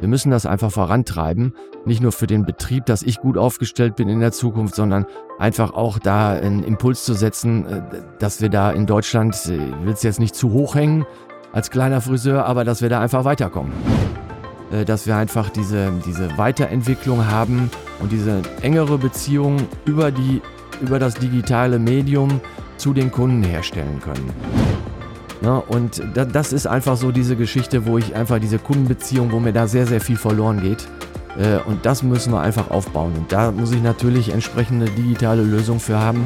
Wir müssen das einfach vorantreiben. Nicht nur für den Betrieb, dass ich gut aufgestellt bin in der Zukunft, sondern einfach auch da einen Impuls zu setzen, äh, dass wir da in Deutschland, ich will es jetzt nicht zu hoch hängen als kleiner Friseur, aber dass wir da einfach weiterkommen. Äh, dass wir einfach diese, diese Weiterentwicklung haben und diese engere Beziehung über, die, über das digitale Medium zu den Kunden herstellen können. Ja, und das ist einfach so diese Geschichte, wo ich einfach diese Kundenbeziehung, wo mir da sehr, sehr viel verloren geht. Äh, und das müssen wir einfach aufbauen. Und da muss ich natürlich entsprechende digitale Lösungen für haben.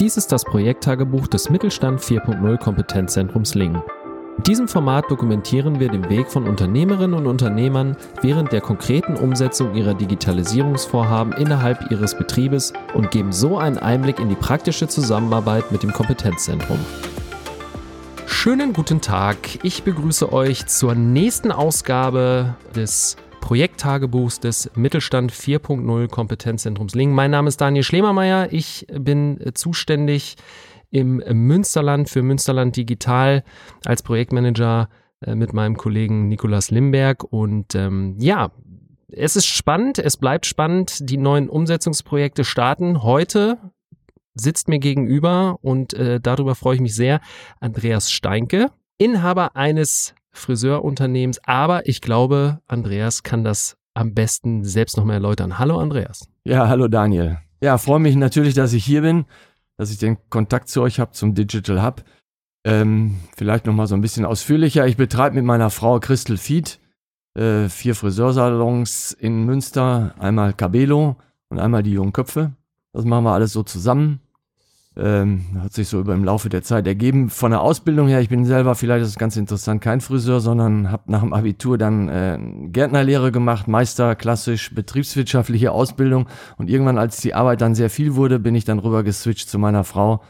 Dies ist das Projekttagebuch des Mittelstand 4.0 Kompetenzzentrums Lingen. In diesem Format dokumentieren wir den Weg von Unternehmerinnen und Unternehmern während der konkreten Umsetzung ihrer Digitalisierungsvorhaben innerhalb ihres Betriebes und geben so einen Einblick in die praktische Zusammenarbeit mit dem Kompetenzzentrum. Schönen guten Tag, ich begrüße euch zur nächsten Ausgabe des Projekttagebuchs des Mittelstand 4.0 Kompetenzzentrums Lingen. Mein Name ist Daniel Schlemermeier, ich bin zuständig im Münsterland für Münsterland Digital als Projektmanager äh, mit meinem Kollegen Nikolas Limberg. Und ähm, ja, es ist spannend, es bleibt spannend. Die neuen Umsetzungsprojekte starten heute. Sitzt mir gegenüber und äh, darüber freue ich mich sehr. Andreas Steinke, Inhaber eines Friseurunternehmens, aber ich glaube, Andreas kann das am besten selbst nochmal erläutern. Hallo Andreas. Ja, hallo Daniel. Ja, freue mich natürlich, dass ich hier bin dass ich den Kontakt zu euch habe zum Digital Hub. Ähm, vielleicht nochmal so ein bisschen ausführlicher. Ich betreibe mit meiner Frau Crystal Feed äh, vier Friseursalons in Münster. Einmal Cabelo und einmal die jungen Köpfe. Das machen wir alles so zusammen. Ähm, hat sich so über im Laufe der Zeit ergeben. Von der Ausbildung her, ich bin selber, vielleicht ist es ganz interessant, kein Friseur, sondern habe nach dem Abitur dann äh, Gärtnerlehre gemacht, Meister, klassisch betriebswirtschaftliche Ausbildung. Und irgendwann, als die Arbeit dann sehr viel wurde, bin ich dann rüber geswitcht zu meiner Frau.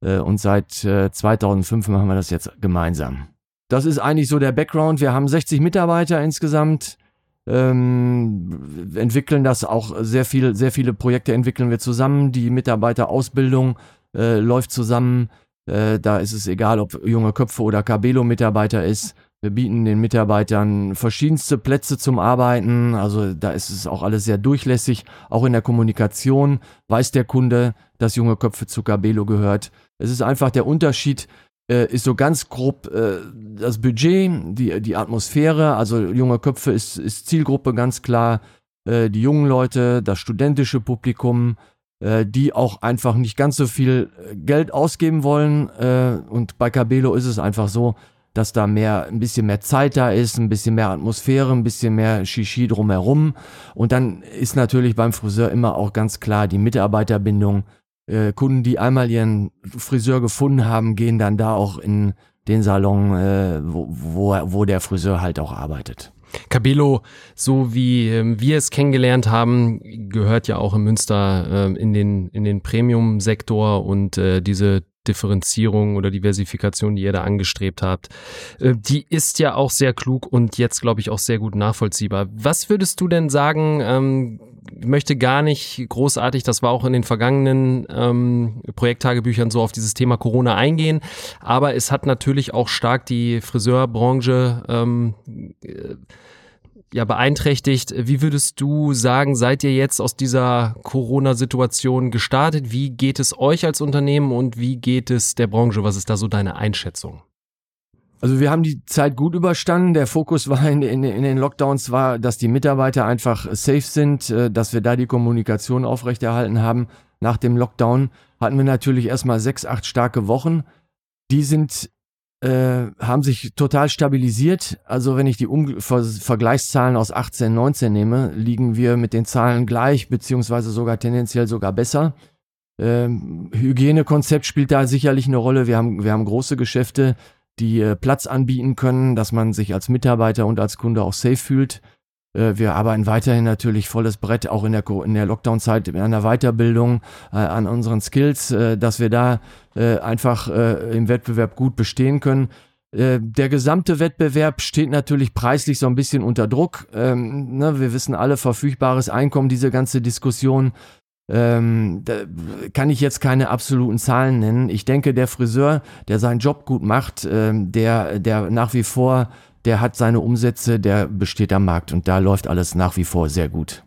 Äh, und seit äh, 2005 machen wir das jetzt gemeinsam. Das ist eigentlich so der Background. Wir haben 60 Mitarbeiter insgesamt. Ähm, entwickeln das auch sehr viel, sehr viele Projekte entwickeln wir zusammen. Die Mitarbeiterausbildung äh, läuft zusammen. Äh, da ist es egal, ob junge Köpfe oder Cabelo-Mitarbeiter ist. Wir bieten den Mitarbeitern verschiedenste Plätze zum Arbeiten. Also da ist es auch alles sehr durchlässig. Auch in der Kommunikation weiß der Kunde, dass junge Köpfe zu Cabelo gehört. Es ist einfach der Unterschied, äh, ist so ganz grob äh, das Budget, die, die Atmosphäre. Also junge Köpfe ist, ist Zielgruppe ganz klar. Äh, die jungen Leute, das studentische Publikum, äh, die auch einfach nicht ganz so viel äh, Geld ausgeben wollen. Äh, und bei Cabelo ist es einfach so, dass da mehr, ein bisschen mehr Zeit da ist, ein bisschen mehr Atmosphäre, ein bisschen mehr Shishi drumherum. Und dann ist natürlich beim Friseur immer auch ganz klar die Mitarbeiterbindung. Äh, Kunden, die einmal ihren Friseur gefunden haben, gehen dann da auch in den Salon, äh, wo, wo, wo der Friseur halt auch arbeitet. Cabello, so wie ähm, wir es kennengelernt haben, gehört ja auch in Münster äh, in den, in den Premium-Sektor und äh, diese Differenzierung oder Diversifikation, die ihr da angestrebt habt, äh, die ist ja auch sehr klug und jetzt, glaube ich, auch sehr gut nachvollziehbar. Was würdest du denn sagen, ähm, möchte gar nicht großartig, das war auch in den vergangenen ähm, Projekttagebüchern so auf dieses Thema Corona eingehen, aber es hat natürlich auch stark die Friseurbranche ähm, äh, ja beeinträchtigt. Wie würdest du sagen, seid ihr jetzt aus dieser Corona-Situation gestartet? Wie geht es euch als Unternehmen und wie geht es der Branche? Was ist da so deine Einschätzung? Also wir haben die Zeit gut überstanden. Der Fokus war in, in, in, den Lockdowns war, dass die Mitarbeiter einfach safe sind, äh, dass wir da die Kommunikation aufrechterhalten haben. Nach dem Lockdown hatten wir natürlich erstmal sechs, acht starke Wochen. Die sind äh, haben sich total stabilisiert. Also wenn ich die um Ver Vergleichszahlen aus 18, 19 nehme, liegen wir mit den Zahlen gleich, beziehungsweise sogar tendenziell sogar besser. Ähm, Hygienekonzept spielt da sicherlich eine Rolle. Wir haben, wir haben große Geschäfte, die äh, Platz anbieten können, dass man sich als Mitarbeiter und als Kunde auch safe fühlt. Äh, wir arbeiten weiterhin natürlich volles Brett, auch in der, in der Lockdown-Zeit, an der Weiterbildung, äh, an unseren Skills, äh, dass wir da äh, einfach äh, im Wettbewerb gut bestehen können. Äh, der gesamte Wettbewerb steht natürlich preislich so ein bisschen unter Druck. Ähm, ne, wir wissen alle, verfügbares Einkommen, diese ganze Diskussion. Ähm, da kann ich jetzt keine absoluten Zahlen nennen. Ich denke, der Friseur, der seinen Job gut macht, ähm, der, der nach wie vor der hat seine Umsätze, der besteht am Markt und da läuft alles nach wie vor sehr gut.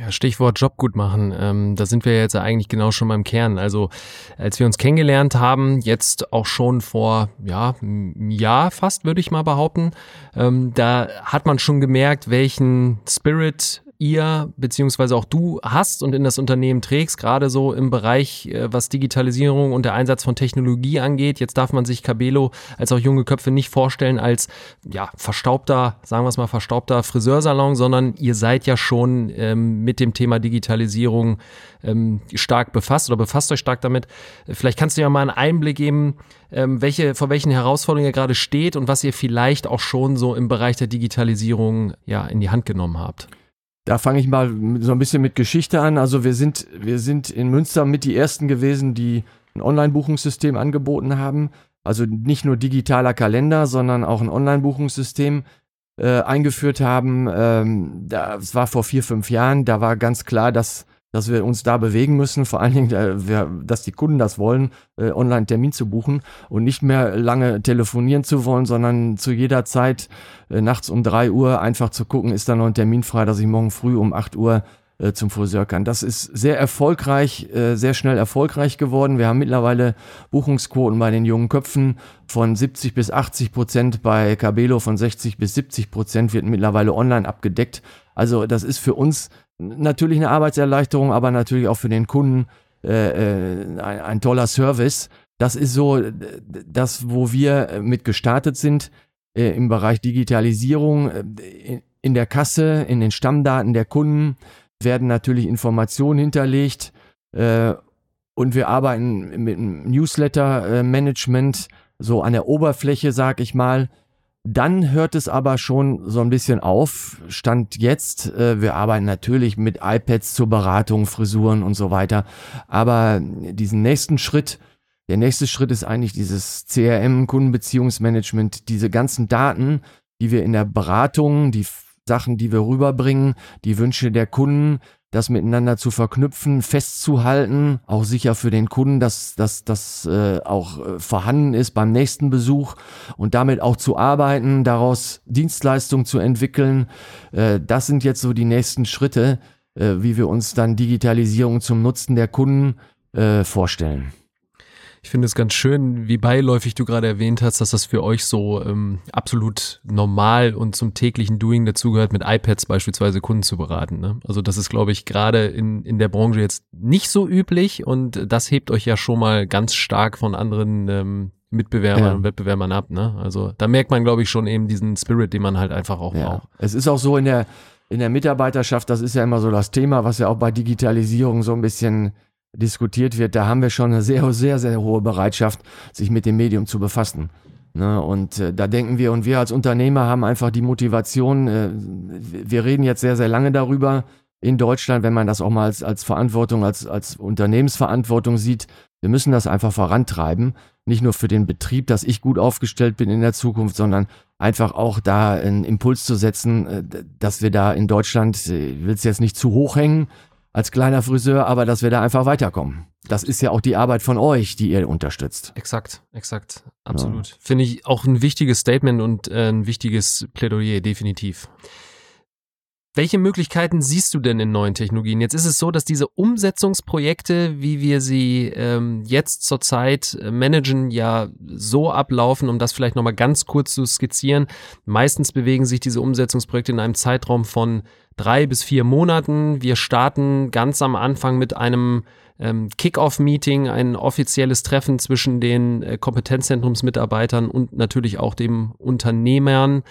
Ja, Stichwort Job gut machen. Ähm, da sind wir jetzt eigentlich genau schon beim Kern. Also als wir uns kennengelernt haben, jetzt auch schon vor ja einem Jahr fast, würde ich mal behaupten, ähm, da hat man schon gemerkt, welchen Spirit ihr beziehungsweise auch du hast und in das Unternehmen trägst, gerade so im Bereich, äh, was Digitalisierung und der Einsatz von Technologie angeht. Jetzt darf man sich Cabelo als auch junge Köpfe nicht vorstellen als ja verstaubter, sagen wir es mal verstaubter Friseursalon, sondern ihr seid ja schon ähm, mit dem Thema Digitalisierung ähm, stark befasst oder befasst euch stark damit. Vielleicht kannst du ja mal einen Einblick geben, ähm, welche, vor welchen Herausforderungen ihr gerade steht und was ihr vielleicht auch schon so im Bereich der Digitalisierung ja in die Hand genommen habt. Da fange ich mal so ein bisschen mit Geschichte an. Also wir sind, wir sind in Münster mit die ersten gewesen, die ein Online-Buchungssystem angeboten haben. Also nicht nur digitaler Kalender, sondern auch ein Online-Buchungssystem äh, eingeführt haben. Ähm, das war vor vier, fünf Jahren. Da war ganz klar, dass dass wir uns da bewegen müssen, vor allen Dingen, äh, dass die Kunden das wollen, äh, online Termin zu buchen und nicht mehr lange telefonieren zu wollen, sondern zu jeder Zeit äh, nachts um drei Uhr einfach zu gucken, ist da noch ein Termin frei, dass ich morgen früh um acht Uhr äh, zum Friseur kann. Das ist sehr erfolgreich, äh, sehr schnell erfolgreich geworden. Wir haben mittlerweile Buchungsquoten bei den jungen Köpfen von 70 bis 80 Prozent, bei Cabelo von 60 bis 70 Prozent wird mittlerweile online abgedeckt. Also das ist für uns natürlich eine Arbeitserleichterung, aber natürlich auch für den Kunden äh, äh, ein, ein toller Service. Das ist so das, wo wir mit gestartet sind äh, im Bereich Digitalisierung. Äh, in der Kasse, in den Stammdaten der Kunden werden natürlich Informationen hinterlegt äh, und wir arbeiten mit Newsletter-Management so an der Oberfläche, sag ich mal, dann hört es aber schon so ein bisschen auf. Stand jetzt, äh, wir arbeiten natürlich mit iPads zur Beratung, Frisuren und so weiter. Aber diesen nächsten Schritt, der nächste Schritt ist eigentlich dieses CRM, Kundenbeziehungsmanagement, diese ganzen Daten, die wir in der Beratung, die Sachen, die wir rüberbringen, die Wünsche der Kunden, das miteinander zu verknüpfen, festzuhalten, auch sicher für den Kunden, dass das dass, äh, auch äh, vorhanden ist beim nächsten Besuch und damit auch zu arbeiten, daraus Dienstleistungen zu entwickeln. Äh, das sind jetzt so die nächsten Schritte, äh, wie wir uns dann Digitalisierung zum Nutzen der Kunden äh, vorstellen. Ich finde es ganz schön, wie beiläufig du gerade erwähnt hast, dass das für euch so ähm, absolut normal und zum täglichen Doing dazugehört, mit iPads beispielsweise Kunden zu beraten. Ne? Also das ist, glaube ich, gerade in, in der Branche jetzt nicht so üblich und das hebt euch ja schon mal ganz stark von anderen ähm, Mitbewerbern ja. und Wettbewerbern ab. Ne? Also da merkt man, glaube ich, schon eben diesen Spirit, den man halt einfach auch ja. braucht. Es ist auch so in der, in der Mitarbeiterschaft, das ist ja immer so das Thema, was ja auch bei Digitalisierung so ein bisschen diskutiert wird, da haben wir schon eine sehr, sehr, sehr hohe Bereitschaft, sich mit dem Medium zu befassen. Ne, und äh, da denken wir, und wir als Unternehmer haben einfach die Motivation, äh, wir reden jetzt sehr, sehr lange darüber in Deutschland, wenn man das auch mal als, als Verantwortung, als, als Unternehmensverantwortung sieht, wir müssen das einfach vorantreiben. Nicht nur für den Betrieb, dass ich gut aufgestellt bin in der Zukunft, sondern einfach auch da einen Impuls zu setzen, äh, dass wir da in Deutschland, äh, ich will es jetzt nicht zu hoch hängen, als kleiner Friseur, aber dass wir da einfach weiterkommen. Das ist ja auch die Arbeit von euch, die ihr unterstützt. Exakt, exakt, absolut. Ja. Finde ich auch ein wichtiges Statement und äh, ein wichtiges Plädoyer, definitiv. Welche Möglichkeiten siehst du denn in neuen Technologien? Jetzt ist es so, dass diese Umsetzungsprojekte, wie wir sie ähm, jetzt zurzeit äh, managen, ja so ablaufen, um das vielleicht nochmal ganz kurz zu skizzieren. Meistens bewegen sich diese Umsetzungsprojekte in einem Zeitraum von drei bis vier Monaten. Wir starten ganz am Anfang mit einem ähm, Kick-off-Meeting, ein offizielles Treffen zwischen den äh, Kompetenzzentrumsmitarbeitern und natürlich auch dem Unternehmern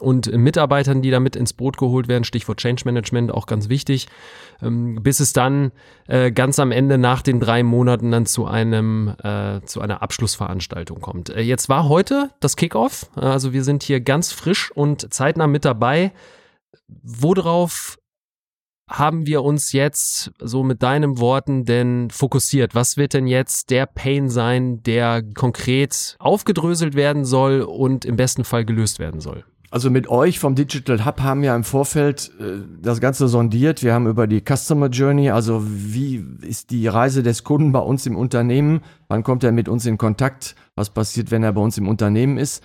und Mitarbeitern, die damit ins Boot geholt werden. Stichwort Change Management, auch ganz wichtig. Ähm, bis es dann äh, ganz am Ende nach den drei Monaten dann zu einem äh, zu einer Abschlussveranstaltung kommt. Äh, jetzt war heute das Kickoff, also wir sind hier ganz frisch und zeitnah mit dabei. Worauf haben wir uns jetzt so mit deinen Worten denn fokussiert? Was wird denn jetzt der Pain sein, der konkret aufgedröselt werden soll und im besten Fall gelöst werden soll? Also mit euch vom Digital Hub haben wir im Vorfeld äh, das Ganze sondiert. Wir haben über die Customer Journey, also wie ist die Reise des Kunden bei uns im Unternehmen, wann kommt er mit uns in Kontakt, was passiert, wenn er bei uns im Unternehmen ist,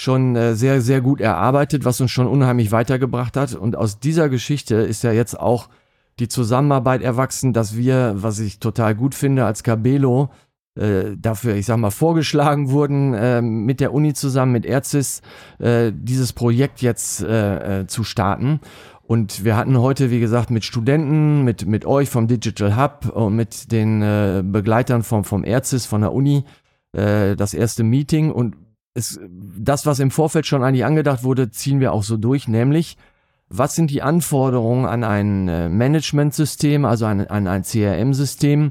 schon äh, sehr, sehr gut erarbeitet, was uns schon unheimlich weitergebracht hat. Und aus dieser Geschichte ist ja jetzt auch die Zusammenarbeit erwachsen, dass wir, was ich total gut finde, als Cabelo äh, dafür, ich sag mal, vorgeschlagen wurden, äh, mit der Uni zusammen, mit Erzis, äh, dieses Projekt jetzt äh, äh, zu starten. Und wir hatten heute, wie gesagt, mit Studenten, mit, mit euch vom Digital Hub und mit den äh, Begleitern vom, vom Erzis, von der Uni, äh, das erste Meeting. Und es, das, was im Vorfeld schon eigentlich angedacht wurde, ziehen wir auch so durch, nämlich was sind die Anforderungen an ein äh, Managementsystem, also an, an ein CRM-System,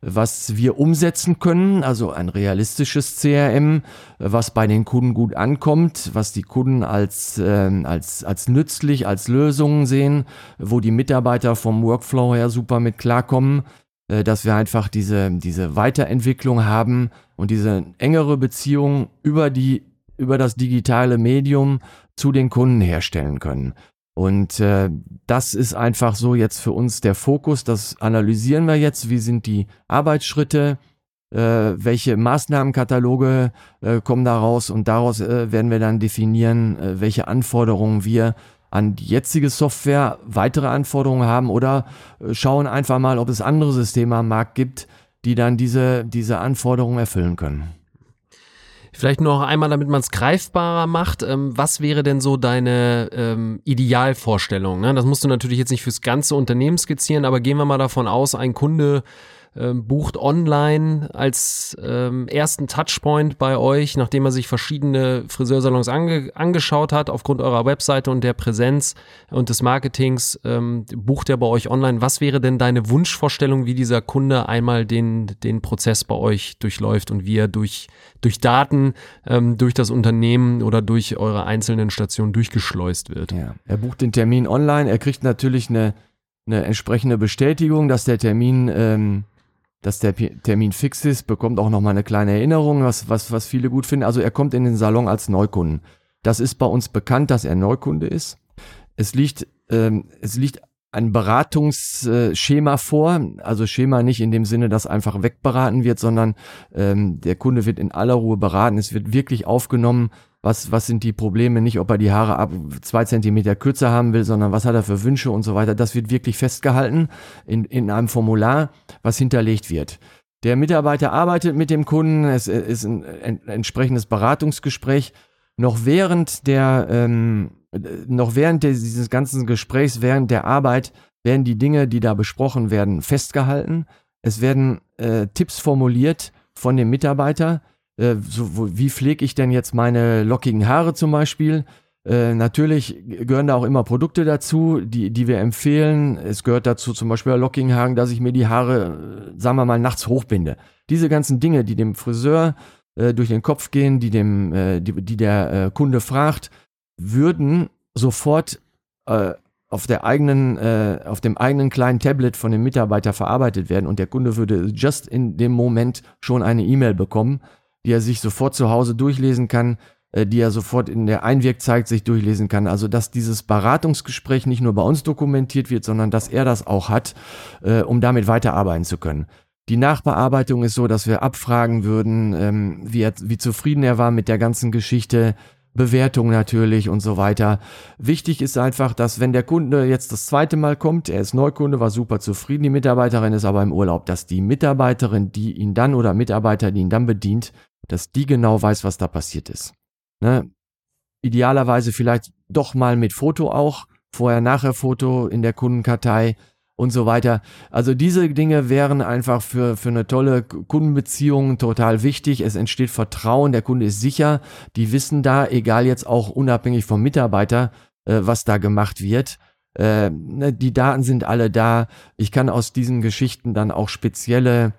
was wir umsetzen können, also ein realistisches CRM, was bei den Kunden gut ankommt, was die Kunden als, äh, als, als nützlich, als Lösungen sehen, wo die Mitarbeiter vom Workflow her super mit klarkommen, dass wir einfach diese, diese Weiterentwicklung haben und diese engere Beziehung über die über das digitale Medium zu den Kunden herstellen können. Und äh, das ist einfach so jetzt für uns der Fokus. Das analysieren wir jetzt. Wie sind die Arbeitsschritte? Äh, welche Maßnahmenkataloge äh, kommen daraus? Und daraus äh, werden wir dann definieren, äh, welche Anforderungen wir an die jetzige Software, weitere Anforderungen haben oder äh, schauen einfach mal, ob es andere Systeme am Markt gibt, die dann diese, diese Anforderungen erfüllen können. Vielleicht noch einmal, damit man es greifbarer macht. Ähm, was wäre denn so deine ähm, Idealvorstellung? Ne? Das musst du natürlich jetzt nicht fürs ganze Unternehmen skizzieren, aber gehen wir mal davon aus, ein Kunde ähm, bucht online als ähm, ersten Touchpoint bei euch, nachdem er sich verschiedene Friseursalons ange angeschaut hat, aufgrund eurer Webseite und der Präsenz und des Marketings, ähm, bucht er bei euch online. Was wäre denn deine Wunschvorstellung, wie dieser Kunde einmal den, den Prozess bei euch durchläuft und wie er durch, durch Daten, ähm, durch das Unternehmen oder durch eure einzelnen Stationen durchgeschleust wird? Ja. Er bucht den Termin online, er kriegt natürlich eine, eine entsprechende Bestätigung, dass der Termin ähm, dass der Termin fix ist, bekommt auch nochmal eine kleine Erinnerung, was, was, was viele gut finden. Also er kommt in den Salon als Neukunden. Das ist bei uns bekannt, dass er Neukunde ist. Es liegt, ähm, es liegt ein Beratungsschema vor, also Schema nicht in dem Sinne, dass einfach wegberaten wird, sondern ähm, der Kunde wird in aller Ruhe beraten. Es wird wirklich aufgenommen, was, was sind die Probleme, nicht ob er die Haare ab zwei Zentimeter kürzer haben will, sondern was hat er für Wünsche und so weiter. Das wird wirklich festgehalten in, in einem Formular, was hinterlegt wird. Der Mitarbeiter arbeitet mit dem Kunden, es ist ein, entsprechendes Beratungsgespräch. Noch während der, ähm, noch während dieses ganzen Gesprächs, während der Arbeit, werden die Dinge, die da besprochen werden, festgehalten. Es werden äh, Tipps formuliert von dem Mitarbeiter, äh, so, wie pflege ich denn jetzt meine lockigen Haare zum Beispiel? Äh, natürlich gehören da auch immer Produkte dazu, die, die wir empfehlen. Es gehört dazu zum Beispiel bei lockigen Haaren, dass ich mir die Haare, äh, sagen wir mal, nachts hochbinde. Diese ganzen Dinge, die dem Friseur äh, durch den Kopf gehen, die, dem, äh, die, die der Kunde fragt, würden sofort auf der eigenen, äh, auf dem eigenen kleinen Tablet von dem Mitarbeiter verarbeitet werden und der Kunde würde just in dem Moment schon eine E-Mail bekommen, die er sich sofort zu Hause durchlesen kann, äh, die er sofort in der Einwirkzeit sich durchlesen kann. Also dass dieses Beratungsgespräch nicht nur bei uns dokumentiert wird, sondern dass er das auch hat, äh, um damit weiterarbeiten zu können. Die Nachbearbeitung ist so, dass wir abfragen würden, ähm, wie, er, wie zufrieden er war mit der ganzen Geschichte, Bewertung natürlich und so weiter. Wichtig ist einfach, dass wenn der Kunde jetzt das zweite Mal kommt, er ist Neukunde, war super zufrieden, die Mitarbeiterin ist aber im Urlaub, dass die Mitarbeiterin, die ihn dann oder Mitarbeiter, die ihn dann bedient, dass die genau weiß, was da passiert ist. Ne? Idealerweise vielleicht doch mal mit Foto auch, vorher-nachher-Foto in der Kundenkartei und so weiter. Also diese Dinge wären einfach für, für eine tolle Kundenbeziehung total wichtig. Es entsteht Vertrauen, der Kunde ist sicher, die wissen da, egal jetzt auch unabhängig vom Mitarbeiter, äh, was da gemacht wird. Äh, ne, die Daten sind alle da. Ich kann aus diesen Geschichten dann auch spezielle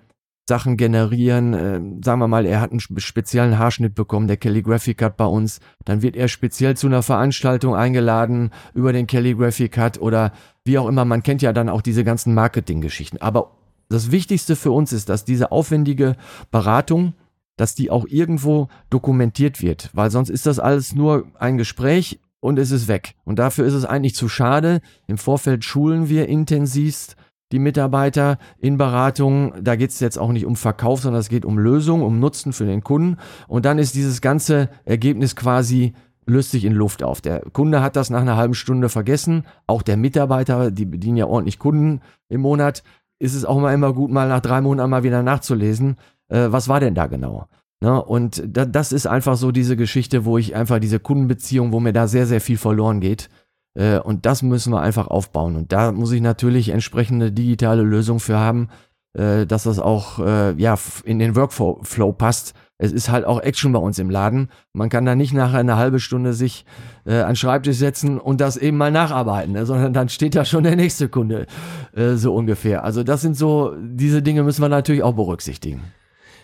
Sachen generieren. Äh, sagen wir mal, er hat einen speziellen Haarschnitt bekommen, der Calligraphy Cut bei uns. Dann wird er speziell zu einer Veranstaltung eingeladen über den Calligraphy Cut oder wie auch immer. Man kennt ja dann auch diese ganzen Marketinggeschichten. Aber das Wichtigste für uns ist, dass diese aufwendige Beratung, dass die auch irgendwo dokumentiert wird, weil sonst ist das alles nur ein Gespräch und es ist weg. Und dafür ist es eigentlich zu schade. Im Vorfeld schulen wir intensivst die Mitarbeiter in Beratungen. Da geht es jetzt auch nicht um Verkauf, sondern es geht um Lösung, um Nutzen für den Kunden. Und dann ist dieses ganze Ergebnis quasi löst sich in Luft auf. Der Kunde hat das nach einer halben Stunde vergessen. Auch der Mitarbeiter, die bedienen ja ordentlich Kunden im Monat, ist es auch mal immer gut, mal nach drei Monaten mal wieder nachzulesen, äh, was war denn da genau. Ne? Und da, das ist einfach so diese Geschichte, wo ich einfach diese Kundenbeziehung, wo mir da sehr, sehr viel verloren geht. Äh, und das müssen wir einfach aufbauen. Und da muss ich natürlich entsprechende digitale Lösungen für haben, äh, dass das auch äh, ja, in den Workflow passt. Es ist halt auch Action bei uns im Laden. Man kann da nicht nachher eine halbe Stunde sich äh, an den Schreibtisch setzen und das eben mal nacharbeiten, ne? sondern dann steht da schon der nächste Kunde, äh, so ungefähr. Also das sind so, diese Dinge müssen wir natürlich auch berücksichtigen.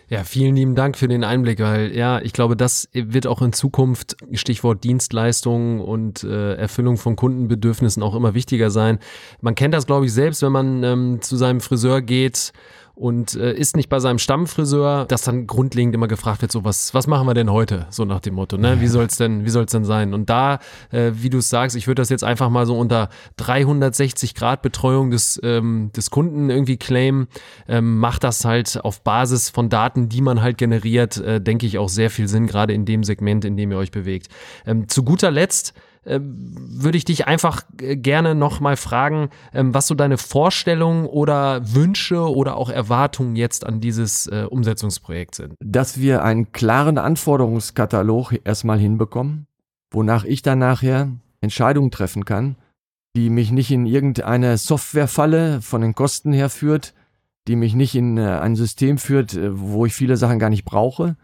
Ja, vielen lieben Dank für den Einblick, weil ja, ich glaube, das wird auch in Zukunft, Stichwort Dienstleistungen und äh, Erfüllung von Kundenbedürfnissen auch immer wichtiger sein. Man kennt das, glaube ich, selbst, wenn man ähm, zu seinem Friseur geht und äh, ist nicht bei seinem Stammfriseur, dass dann grundlegend immer gefragt wird, so was, was machen wir denn heute? So nach dem Motto, ne? Wie soll's denn, wie soll's denn sein? Und da, äh, wie du es sagst, ich würde das jetzt einfach mal so unter 360 Grad Betreuung des, ähm, des Kunden irgendwie claimen, ähm, macht das halt auf Basis von Daten, die man halt generiert, äh, denke ich auch sehr viel Sinn, gerade in dem Segment, in dem ihr euch bewegt. Ähm, zu guter Letzt, würde ich dich einfach äh, gerne noch mal fragen, ähm, was so deine Vorstellungen oder Wünsche oder auch Erwartungen jetzt an dieses äh, Umsetzungsprojekt sind. Dass wir einen klaren Anforderungskatalog erstmal hinbekommen, wonach ich dann nachher Entscheidungen treffen kann, die mich nicht in irgendeine Softwarefalle von den Kosten her führt, die mich nicht in ein System führt, wo ich viele Sachen gar nicht brauche,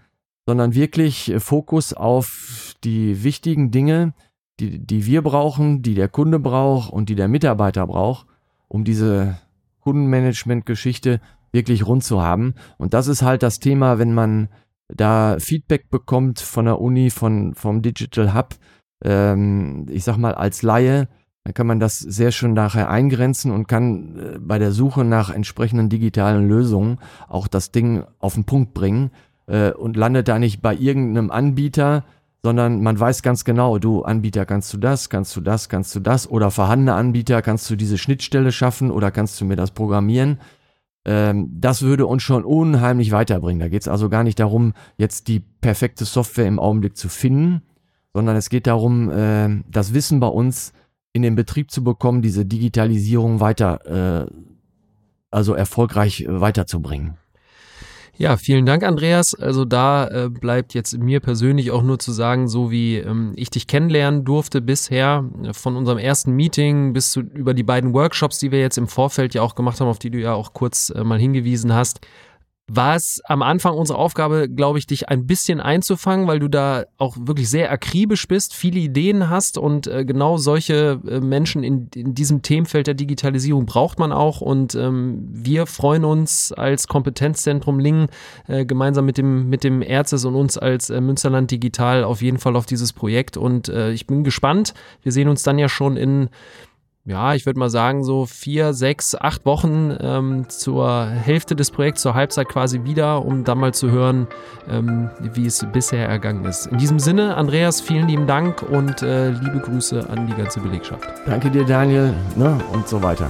sondern wirklich Fokus auf die wichtigen Dinge, die, die wir brauchen, die der Kunde braucht und die der Mitarbeiter braucht, um diese Kundenmanagement-Geschichte wirklich rund zu haben. Und das ist halt das Thema, wenn man da Feedback bekommt von der Uni, von, vom Digital Hub, ähm, ich sag mal als Laie, dann kann man das sehr schön nachher eingrenzen und kann äh, bei der Suche nach entsprechenden digitalen Lösungen auch das Ding auf den Punkt bringen äh, und landet da nicht bei irgendeinem Anbieter, sondern man weiß ganz genau, du Anbieter kannst du das, kannst du das, kannst du das oder vorhandene Anbieter kannst du diese Schnittstelle schaffen oder kannst du mir das programmieren. Ähm, das würde uns schon unheimlich weiterbringen. Da geht es also gar nicht darum, jetzt die perfekte Software im Augenblick zu finden, sondern es geht darum, äh, das Wissen bei uns in den Betrieb zu bekommen, diese Digitalisierung weiter, äh, also erfolgreich weiterzubringen. Ja, vielen Dank, Andreas. Also da äh, bleibt jetzt mir persönlich auch nur zu sagen, so wie ähm, ich dich kennenlernen durfte bisher, äh, von unserem ersten Meeting bis zu über die beiden Workshops, die wir jetzt im Vorfeld ja auch gemacht haben, auf die du ja auch kurz äh, mal hingewiesen hast war es am Anfang unsere Aufgabe, glaube ich, dich ein bisschen einzufangen, weil du da auch wirklich sehr akribisch bist, viele Ideen hast und äh, genau solche äh, Menschen in, in diesem Themenfeld der Digitalisierung braucht man auch und ähm, wir freuen uns als Kompetenzzentrum Lingen äh, gemeinsam mit dem, mit dem Erzes und uns als äh, Münsterland Digital auf jeden Fall auf dieses Projekt und äh, ich bin gespannt. Wir sehen uns dann ja schon in ja, ich würde mal sagen, so vier, sechs, acht Wochen ähm, zur Hälfte des Projekts, zur Halbzeit quasi wieder, um dann mal zu hören, ähm, wie es bisher ergangen ist. In diesem Sinne, Andreas, vielen lieben Dank und äh, liebe Grüße an die ganze Belegschaft. Danke dir, Daniel, ne, und so weiter.